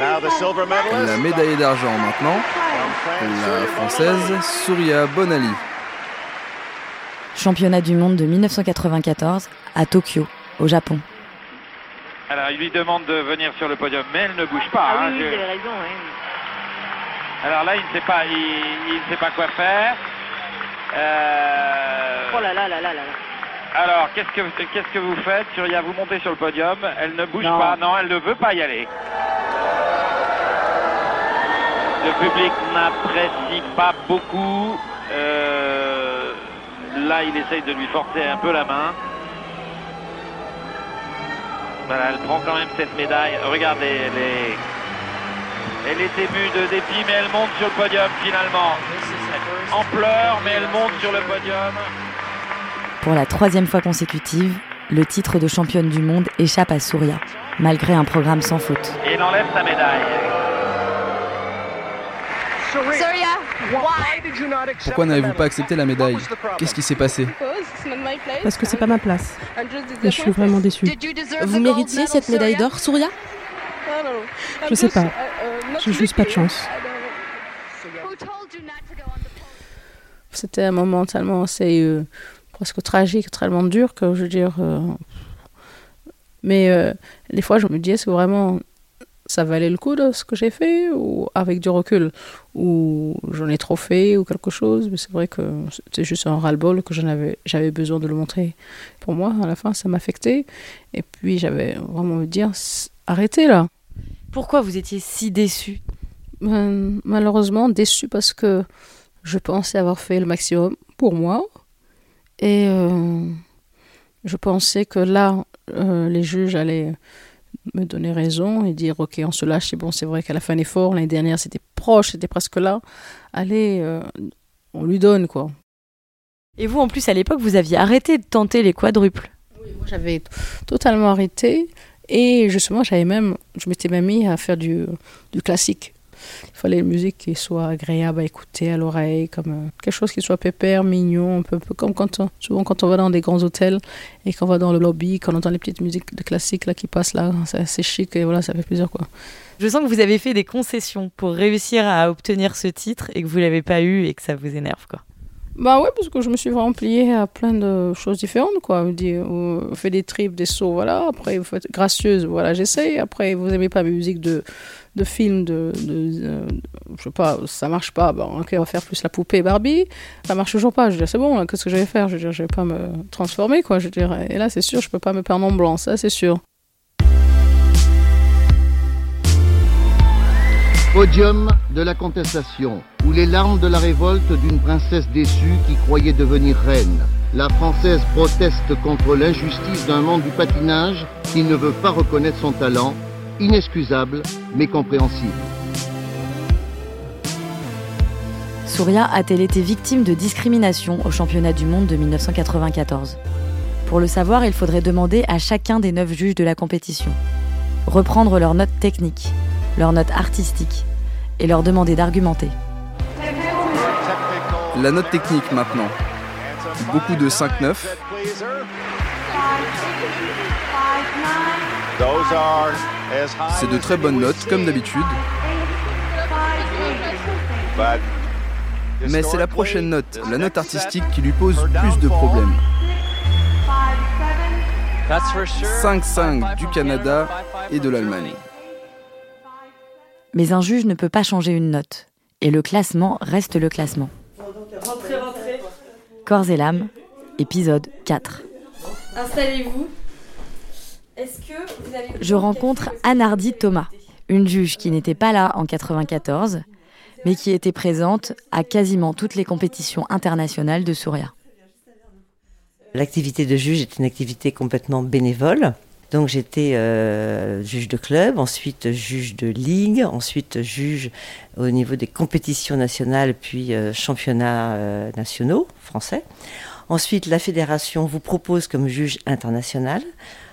La médaille d'argent maintenant, la française Souria Bonali. Championnat du monde de 1994 à Tokyo, au Japon. Alors, il lui demande de venir sur le podium, mais elle ne bouge pas. Ah hein, oui, je- raison. oui. Alors là, il ne sait pas, il, il ne sait pas quoi faire. Euh, Oh là là là là là là. Alors, qu'est-ce que qu'est-ce que vous faites Surya, vous montez sur le podium. Elle ne bouge Non. pas. Non, elle ne veut pas y aller. Le public n'apprécie pas beaucoup. Euh, là, il essaye de lui forcer un peu la main. Voilà, elle prend quand même cette médaille. Regardez, elle est, elle est émue de dépit, mais elle monte sur le podium finalement. En pleurs, mais elle monte sur le podium. Pour la troisième fois consécutive, le titre de championne du monde échappe à Souria, malgré un programme sans faute. Il enlève sa médaille. Pourquoi n'avez-vous pas accepté la médaille? Qu'est-ce qui s'est passé? Parce que c'est pas ma place. Et je suis vraiment déçue. Vous méritiez cette médaille d'or, Souria Je sais pas. J'ai juste pas de chance. C'était un moment tellement assez euh, presque tragique, tellement dur que je veux dire. euh, mais euh, des fois, je me dis est-ce que vraiment ça valait le coup de ce que j'ai fait ou avec du recul ou j'en ai trop fait ou quelque chose. Mais c'est vrai que c'était juste un ras-le-bol que j'avais besoin de le montrer. Pour moi, à la fin, ça m'affectait. Et puis j'avais vraiment envie de dire arrêtez là. Pourquoi vous étiez si déçue? Euh, malheureusement déçu parce que je pensais avoir fait le maximum pour moi et euh, je pensais que là euh, les juges allaient me donner raison et dire ok on se lâche c'est bon c'est vrai qu'elle a fait un effort l'année dernière c'était proche c'était presque là allez euh, on lui donne quoi Et vous, en plus, à l'époque, vous aviez arrêté de tenter les quadruples. Moi, j'avais totalement arrêté et justement, j'avais même, je m'étais même mis à faire du, du classique. Il fallait une musique qui soit agréable à écouter à l'oreille, comme euh, quelque chose qui soit pépère, mignon, un peu, comme quand souvent quand on va dans des grands hôtels et qu'on va dans le lobby, qu'on entend les petites musiques de classique là qui passent là, c'est chic et voilà, ça fait plaisir quoi. Je sens que vous avez fait des concessions pour réussir à obtenir ce titre et que vous l'avez pas eu et que ça vous énerve, quoi. Bah ouais, parce que je me suis vraiment pliée à plein de choses différentes, quoi. Vous faites des tripes, des sauts, voilà. Après, vous faites gracieuse, voilà, j'essaye. Après, vous aimez pas mes musiques de, de films, de, de, je sais pas, ça marche pas. Bon, ok, on va faire plus la poupée Barbie. Ça marche toujours pas. Je veux dire, c'est bon, qu'est-ce que je vais faire? Je veux dire, je vais pas me transformer, quoi. Je veux dire, et là, c'est sûr, je peux pas me perdre en blanc, ça, c'est sûr. Podium de la contestation, où les larmes de la révolte d'une princesse déçue qui croyait devenir reine. La Française proteste contre l'injustice d'un monde du patinage qui ne veut pas reconnaître son talent, inexcusable mais compréhensible. Souria a-t-elle été victime de discrimination au championnat du monde de 1994 Pour le savoir, il faudrait demander à chacun des neuf juges de la compétition. Reprendre leurs notes techniques, leurs notes artistiques, et leur demander d'argumenter. La note technique maintenant. Beaucoup de 5-9. C'est de très bonnes notes, comme d'habitude. Mais c'est la prochaine note, la note artistique, qui lui pose plus de problèmes. 5-5 du Canada et de l'Allemagne. Mais un juge ne peut pas changer une note. Et le classement reste le classement. Corps et l'âme, épisode 4. Installez-vous. Est-ce que vous avez Je rencontre Anardi Thomas, une juge qui n'était pas là en 94, mais qui était présente à quasiment toutes les compétitions internationales de Souria. L'activité de juge est une activité complètement bénévole. Donc j'étais euh, juge de club, ensuite juge de ligue, ensuite juge au niveau des compétitions nationales, puis euh, championnats euh, nationaux français. Ensuite, la fédération vous propose comme juge international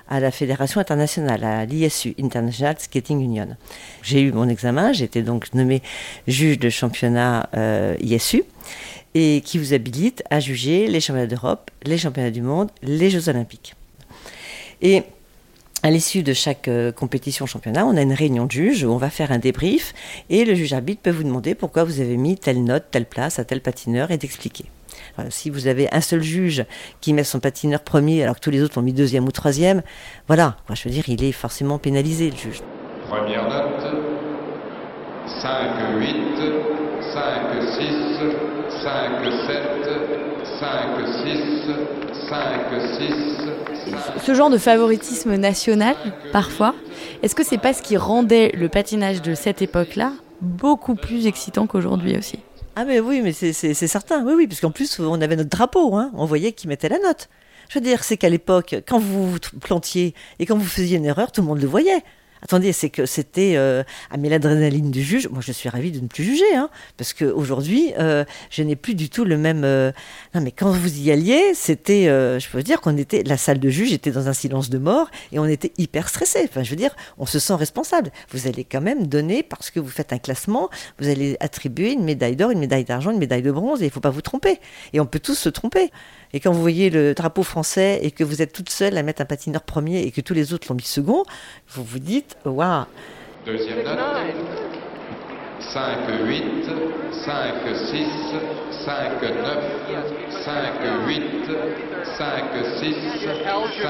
à la fédération internationale, à l'ISU, International Skating Union. J'ai eu mon examen, j'étais donc nommé juge de championnat ISU et qui vous habilite à juger les championnats d'Europe, les championnats du monde, les Jeux olympiques. Et à l'issue de chaque euh, compétition championnat, on a une réunion de juges où on va faire un débrief et le juge arbitre peut vous demander pourquoi vous avez mis telle note, telle place à tel patineur et d'expliquer. si vous avez un seul juge qui met son patineur premier alors que tous les autres ont mis deuxième ou troisième, voilà, je veux dire, il est forcément pénalisé le juge. Première note, 5, 8, 5, 6, 5, 7, 5, 6, 5, 6. Ce genre de favoritisme national, parfois, est-ce que c'est pas ce qui rendait le patinage de cette époque-là beaucoup plus excitant qu'aujourd'hui aussi? Ah mais oui, mais c'est certain, oui, oui, parce qu'en plus on avait notre drapeau, hein, on voyait qui mettait la note. Je veux dire, c'est qu'à l'époque, quand vous plantiez et quand vous faisiez une erreur, tout le monde le voyait. Attendez, c'est que c'était euh, à l'adrénaline du juge. Moi, je suis ravie de ne plus juger, hein, parce qu'aujourd'hui, euh, je n'ai plus du tout le même. Euh, non, mais quand vous y alliez, c'était, euh, je peux dire qu'on était, la salle de juge était dans un silence de mort et on était hyper stressé. Enfin, je veux dire, on se sent responsable. Vous allez quand même donner, parce que vous faites un classement, vous allez attribuer une médaille d'or, une médaille d'argent, une médaille de bronze, et il ne faut pas vous tromper. Et on peut tous se tromper. Et quand vous voyez le drapeau français et que vous êtes toute seule à mettre un patineur premier et que tous les autres l'ont mis second, vous vous dites waouh. Deuxième note 5, 8, 5, 6, 5, 9, 5, 8, 5, 6, 5,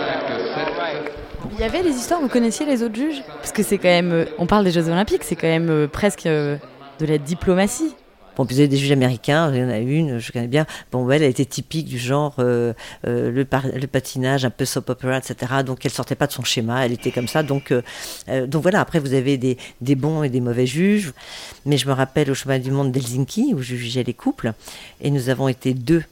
7. Il y avait des histoires, vous connaissiez les autres juges? Parce que c'est quand même, euh, on parle des Jeux Olympiques, c'est quand même euh, presque euh, de la diplomatie. Bon, vous avez des juges américains, il y en a une, je connais bien. Bon, elle, a été typique du genre euh, euh, le, patinage, un peu soap opera, etc. Donc elle sortait pas de son schéma, elle était comme ça. Donc, euh, donc voilà, après vous avez des, des, bons et des mauvais juges. Mais je me rappelle au chemin du monde d'Helsinki, où je jugeais les couples, et nous avons été deux.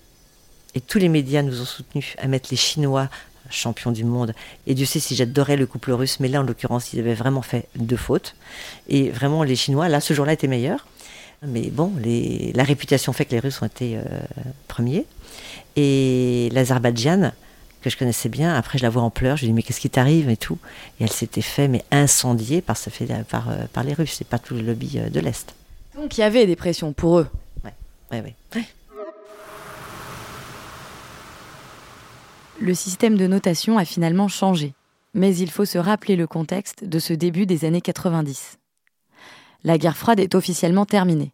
Et tous les médias nous ont soutenus à mettre les Chinois champions du monde. Et Dieu sait si j'adorais le couple russe, mais là, en l'occurrence, ils avaient vraiment fait deux fautes. Et vraiment, les Chinois, là, ce jour-là, étaient meilleurs. Mais bon, la réputation fait que les Russes ont été euh, premiers. Et l'Azerbaïdjan, que je connaissais bien, après je la vois en pleurs, je lui dis mais qu'est-ce qui t'arrive et tout? Et elle s'était fait mais incendier par, fait, par, euh, par les Russes, c'est pas tout le lobby euh, de l'Est. Donc il y avait des pressions pour eux. Ouais, ouais, ouais. Le système de notation a finalement changé, mais il faut se rappeler le contexte de ce début des années 90 la guerre froide est officiellement terminée.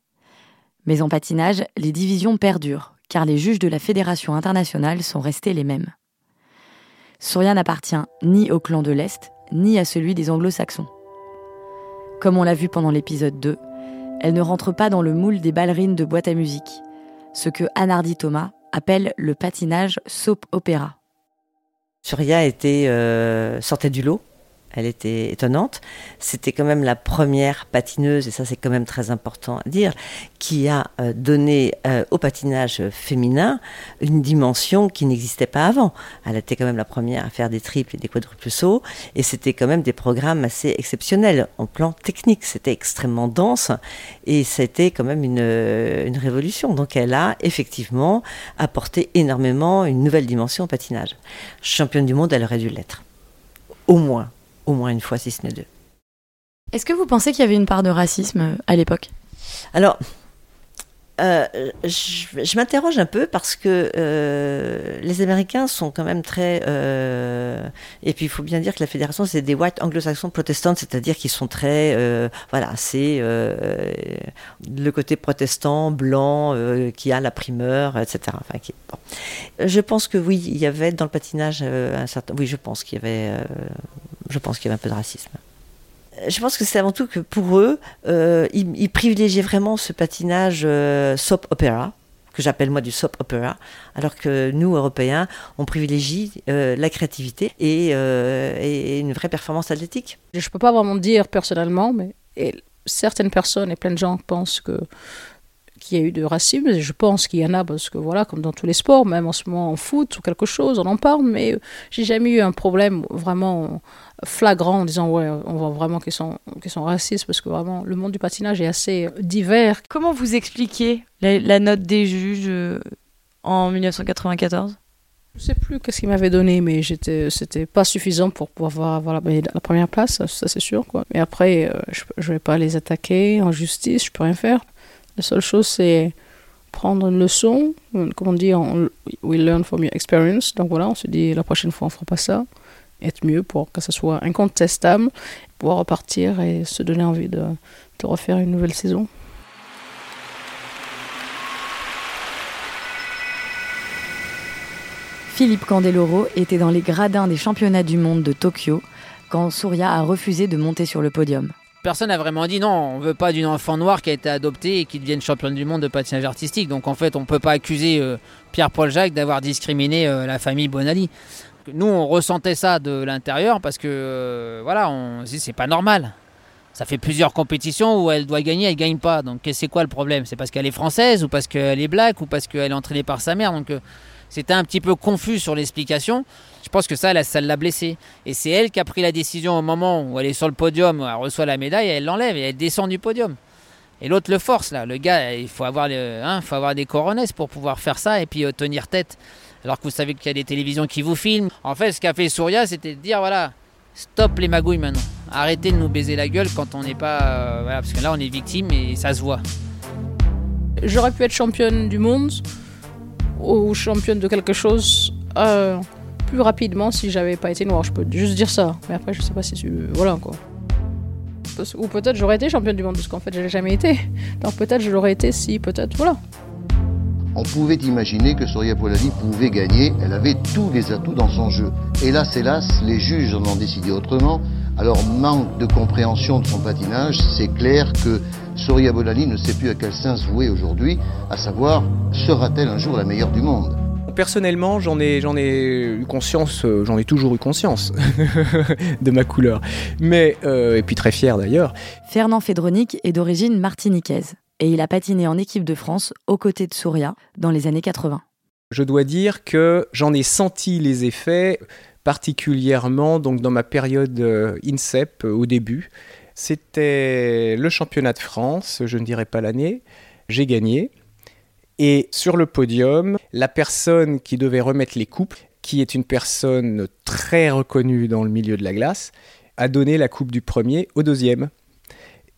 Mais en patinage, les divisions perdurent, car les juges de la Fédération internationale sont restés les mêmes. Surya n'appartient ni au clan de l'Est, ni à celui des anglo-saxons. Comme on l'a vu pendant l'épisode 2, elle ne rentre pas dans le moule des ballerines de boîte à musique, ce que Anardi Thomas appelle le patinage soap opéra. Surya était, euh, sortait du lot elle était étonnante. C'était quand même la première patineuse, et ça c'est quand même très important à dire, qui a euh, donné euh, au patinage féminin une dimension qui n'existait pas avant. Elle était quand même la première à faire des triples et des quadruples sauts, et c'était quand même des programmes assez exceptionnels en plan technique. C'était extrêmement dense, et c'était quand même une, une révolution. Donc elle a effectivement apporté énormément une nouvelle dimension au patinage. Championne du monde, elle aurait dû l'être. Au moins au moins une fois, si ce n'est deux. Est-ce que vous pensez qu'il y avait une part de racisme euh, à l'époque? Alors, euh, je, m'interroge un peu parce que euh, les Américains sont quand même très. et puis il faut bien dire que la fédération, c'est des white anglo-saxons protestants, c'est-à-dire qu'ils sont très. voilà, c'est le côté protestant, blanc, qui a la primeur, etc. Enfin, qui, Je pense que oui, il y avait dans le patinage un certain. Oui, je pense qu'il y avait je pense qu'il y avait un peu de racisme. Je pense que c'est avant tout que pour eux, euh, ils, privilégiaient vraiment ce patinage euh, soap opera, que j'appelle moi du soap opera, alors que nous, Européens, on privilégie euh, la créativité et, une vraie performance athlétique. Je ne peux pas vraiment dire personnellement, mais certaines personnes et plein de gens pensent que qu'il y a eu de racisme. Je pense qu'il y en a parce que voilà, comme dans tous les sports, même en ce moment en foot ou quelque chose, on en parle, mais j'ai jamais eu un problème vraiment flagrant en disant ouais, on voit vraiment qu'ils sont, qu'ils sont racistes parce que vraiment le monde du patinage est assez divers. Comment vous expliquez la, note des juges euh, en 1994 je sais plus qu'est-ce qu'il m'avait donné, mais j'étais, c'était pas suffisant pour pouvoir avoir la, la première place, ça, c'est sûr. Quoi. Mais après, euh, je ne vais pas les attaquer en justice, je peux rien faire. La seule chose, c'est prendre une leçon, comme on dit, we learn from your experience. Donc voilà, on se dit la prochaine fois, on fera pas ça. Être mieux pour que ce soit incontestable, pouvoir repartir et se donner envie de, de refaire une nouvelle saison. Philippe Candeloro était dans les gradins des championnats du monde de Tokyo quand Surya a refusé de monter sur le podium. Personne n'a vraiment dit non, on veut pas d'une enfant noire qui a été adoptée et qui devienne championne du monde de patinage artistique. Donc en fait, on peut pas accuser euh, Pierre-Paul Jacques d'avoir discriminé euh, la famille Bonali. Nous, on ressentait ça de l'intérieur parce que euh, voilà, on dit c'est pas normal. Ça fait plusieurs compétitions où elle doit gagner, elle gagne pas. Donc c'est quoi le problème? C'est parce qu'elle est française ou parce qu'elle est black ou parce qu'elle est entraînée par sa mère? C'était un petit peu confus sur l'explication. Je pense que ça, ça l'a blessée. Et c'est elle qui a pris la décision au moment où elle est sur le podium, elle reçoit la médaille, elle l'enlève et elle descend du podium. Et l'autre le force là. Le gars, il faut avoir, hein, des coronesses pour pouvoir faire ça et puis euh, tenir tête. Alors que vous savez qu'il y a des télévisions qui vous filment. En fait, ce qu'a fait Souria, c'était de dire voilà, stop les magouilles maintenant. Arrêtez de nous baiser la gueule quand on n'est pas. Euh, voilà, parce que là, on est victime et ça se voit. J'aurais pu être championne du monde ou championne de quelque chose euh, plus rapidement si j'avais pas été noire. Je peux juste dire ça. Mais après, je sais pas si tu. Voilà quoi. Ou peut-être j'aurais été championne du monde parce qu'en fait, je l'ai jamais été. Donc peut-être je l'aurais été si, peut-être, voilà. On pouvait imaginer que Soria Polani pouvait gagner. Elle avait tous les atouts dans son jeu. Hélas, hélas, les juges en ont décidé autrement. Alors, manque de compréhension de son patinage, c'est clair que Soria Bolali ne sait plus à quel sens vouer aujourd'hui, à savoir, sera-t-elle un jour la meilleure du monde? Personnellement, j'en ai, j'en ai eu conscience, euh, j'en ai toujours eu conscience de ma couleur. Mais, euh, et puis très fier d'ailleurs. Fernand Fédronic est d'origine martiniquaise et il a patiné en équipe de France aux côtés de Souria dans les années 80. Je dois dire que j'en ai senti les effets particulièrement donc dans ma période euh, INSEP au début. C'était le championnat de France, je ne dirais pas l'année. J'ai gagné. Et sur le podium, la personne qui devait remettre les coupes, qui est une personne très reconnue dans le milieu de la glace, a donné la coupe du premier au deuxième.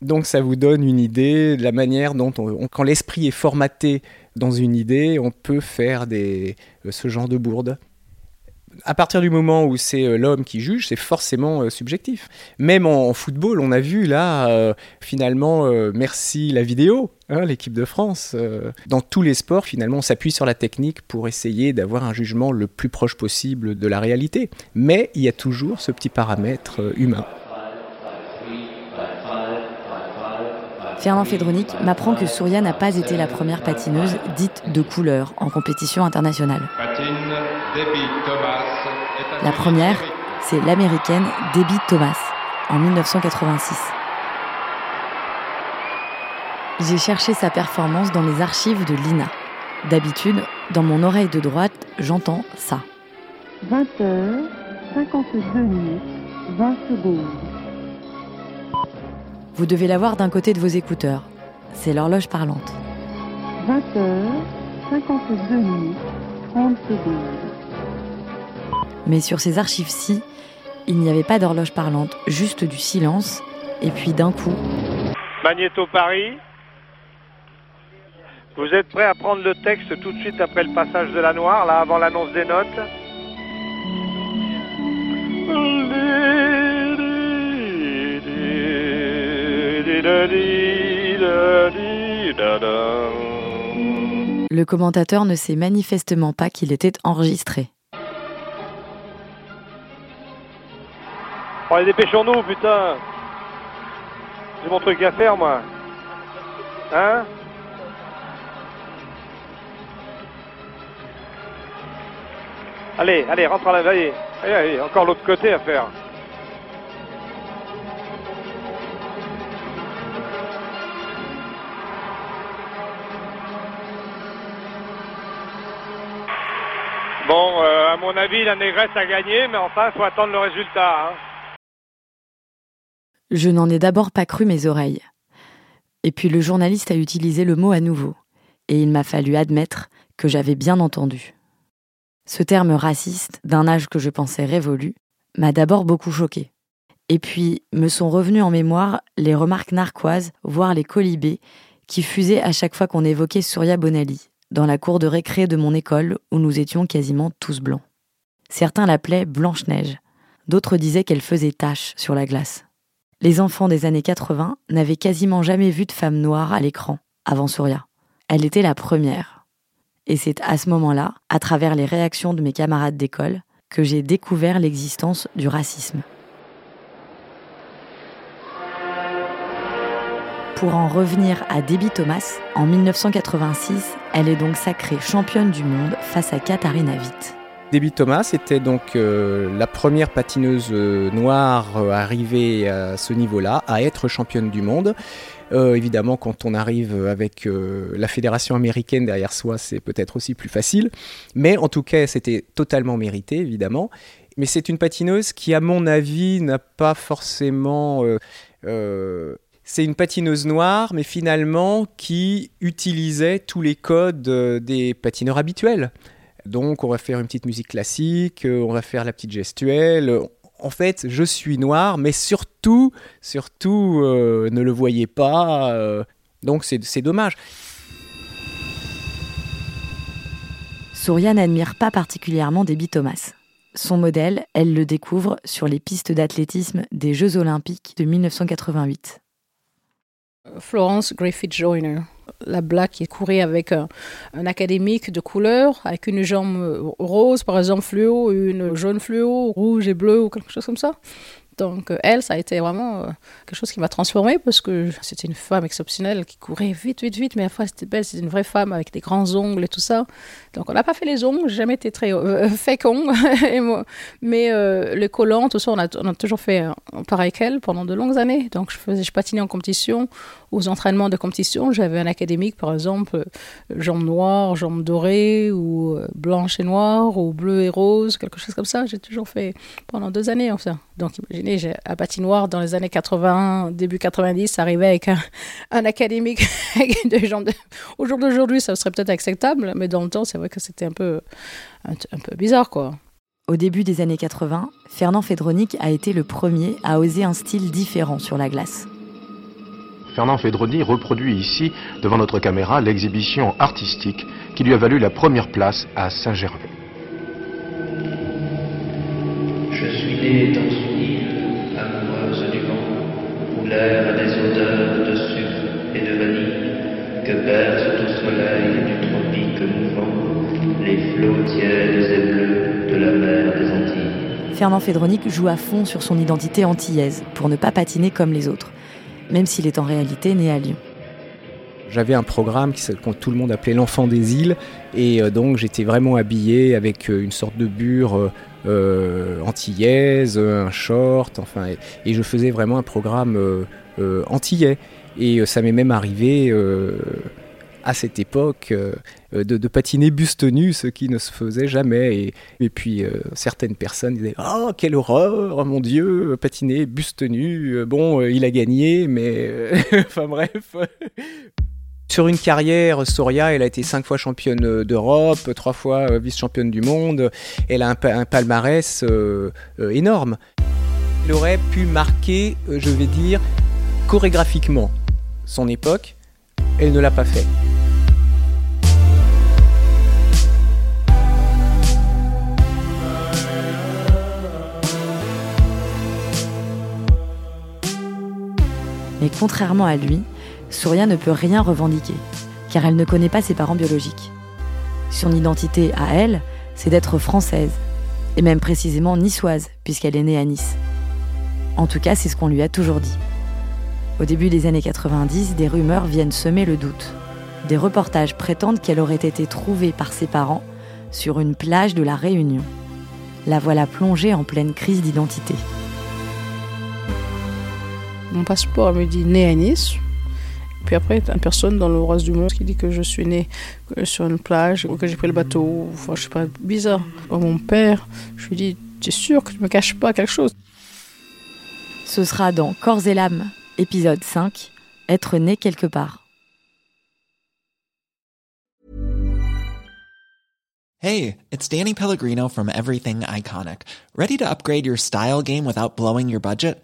Donc ça vous donne une idée de la manière dont, quand l'esprit est formaté dans une idée, on peut faire des, ce genre de bourde à partir du moment où c'est euh, l'homme qui juge, c'est forcément euh, subjectif. Même en, football, on a vu là, euh, finalement, merci la vidéo, hein, l'équipe de France. dans tous les sports, finalement, on s'appuie sur la technique pour essayer d'avoir un jugement le plus proche possible de la réalité. Mais il y a toujours ce petit paramètre humain. Fernand Fédronic m'apprend que Souria n'a pas été la première patineuse dite de couleur en compétition internationale. La première, c'est l'américaine Debbie Thomas en 1986. J'ai cherché sa performance dans les archives de l'INA. D'habitude, dans mon oreille de droite, j'entends ça. 20 h 52 minutes, 20 secondes. Vous devez l'avoir d'un côté de vos écouteurs. C'est l'horloge parlante. 20 h 52 minutes, 30 secondes. Mais sur ces archives-ci, il n'y avait pas d'horloge parlante, juste du silence, et puis d'un coup. Magnéto Paris. Vous êtes prêt à prendre le texte tout de suite après le passage de la noire, là, avant l'annonce des notes? Le commentateur ne sait manifestement pas qu'il était enregistré. Oh, allez, dépêchons-nous, putain. J'ai mon truc à faire, moi. Hein Allez, allez, rentre à la veille. Allez, allez, encore l'autre côté à faire. Bon, euh, à mon avis, la négresse a gagné, mais enfin, il faut attendre le résultat. Hein. Je n'en ai d'abord pas cru mes oreilles. Et puis le journaliste a utilisé le mot à nouveau, et il m'a fallu admettre que j'avais bien entendu. Ce terme raciste, d'un âge que je pensais révolu, m'a d'abord beaucoup choqué. Et puis me sont revenues en mémoire les remarques narquoises, voire les colibés, qui fusaient à chaque fois qu'on évoquait Surya Bonali, dans la cour de récré de mon école où nous étions quasiment tous blancs. Certains l'appelaient Blanche-Neige, d'autres disaient qu'elle faisait tache sur la glace. Les enfants des années 80 n'avaient quasiment jamais vu de femme noire à l'écran avant Surya. Elle était la première. Et c'est à ce moment-là, à travers les réactions de mes camarades d'école, que j'ai découvert l'existence du racisme. Pour en revenir à Debbie Thomas, en 1986, elle est donc sacrée championne du monde face à Katharina Witt. Debbie Thomas était donc euh, la première patineuse euh, noire euh, arrivée à ce niveau-là, à être championne du monde. évidemment, quand on arrive avec la fédération américaine derrière soi, c'est peut-être aussi plus facile. Mais en tout cas, c'était totalement mérité, évidemment. Mais c'est une patineuse qui, à mon avis, n'a pas forcément c'est une patineuse noire, mais finalement qui utilisait tous les codes des patineurs habituels. Donc on va faire une petite musique classique, euh, on va faire la petite gestuelle. En fait, je suis noir, mais surtout, surtout, euh, ne le voyez pas. donc c'est dommage. Souria n'admire pas particulièrement Debbie Thomas. Son modèle, elle le découvre sur les pistes d'athlétisme des Jeux olympiques de 1988. Florence Griffith Joyner, la blague qui courait avec un, académique de couleur, avec une jambe rose par exemple fluo, une jaune fluo, rouge et bleu ou quelque chose comme ça. Donc euh, elle, ça a été vraiment euh, quelque chose qui m'a transformée parce que c'était une femme exceptionnelle qui courait vite, vite, vite, mais à la c'était belle, c'était une vraie femme avec des grands ongles et tout ça. Donc on n'a pas fait les ongles, j'ai jamais été très euh, fécond, mais le collant, tout ça, on a, toujours fait pareil qu'elle pendant de longues années. Donc je faisais, je patinais en compétition, aux entraînements de compétition, j'avais un académique par exemple, jambes noires, jambes dorées ou blanches et noires ou bleu et rose, quelque chose comme ça. J'ai toujours fait pendant deux années enfin. Donc imaginez, un patinoire dans les années 80, début 90, arrivé avec un, académique avec des jambes. Au jour d'aujourd'hui, ça serait peut-être acceptable, mais dans le temps, c'est vrai que c'était un peu, un, peu bizarre, quoi. Au début des années 80, Fernand Fedronic a été le premier à oser un style différent sur la glace. Fernand Fedroni reproduit ici, devant notre caméra, l'exhibition artistique qui lui a valu la première place à Saint-Gervais. Je suis né dans des odeurs de sucre et de vanille, que berce au soleil du tropique mouvant les flots tièdes et bleus de la mer des Antilles. Fernand Fedronic joue à fond sur son identité antillaise pour ne pas patiner comme les autres, même s'il est en réalité né à Lyon. J'avais un programme qui tout le monde appelait l'enfant des îles et euh, donc j'étais vraiment habillé avec euh, une sorte de bure euh, antillaise, un short, enfin, et, je faisais vraiment un programme euh, euh, antillais. Et ça m'est même arrivé à cette époque de, patiner buste nu, ce qui ne se faisait jamais. Et, puis certaines personnes disaient Oh, quelle horreur, mon Dieu, patiner buste nu. Bon, il a gagné, mais. enfin bref. Sur une carrière, Soria, elle a été cinq fois championne d'Europe, trois fois euh, vice-championne du monde. Elle a un, palmarès euh, euh, énorme. Elle aurait pu marquer, je vais dire, chorégraphiquement son époque. Elle ne l'a pas fait. Mais contrairement à lui, Souria ne peut rien revendiquer, car elle ne connaît pas ses parents biologiques. Son identité à elle, c'est d'être française, et même précisément niçoise, puisqu'elle est née à Nice. En tout cas, c'est ce qu'on lui a toujours dit. Au début des années 90, des rumeurs viennent semer le doute. Des reportages prétendent qu'elle aurait été trouvée par ses parents sur une plage de la Réunion. La voilà plongée en pleine crise d'identité. Mon passeport me dit né à Nice, Puis après, une personne dans le reste du monde qui dit que je suis né sur une plage ou que j'ai pris le bateau. Enfin, je sais pas, bizarre. Mon père, je lui dis, tu es sûr que tu me caches pas quelque chose? Ce sera dans Corps et l'âme, épisode 5, Être né quelque part. Hey, it's Danny Pellegrino from Everything Iconic. Ready to upgrade your style game without blowing your budget?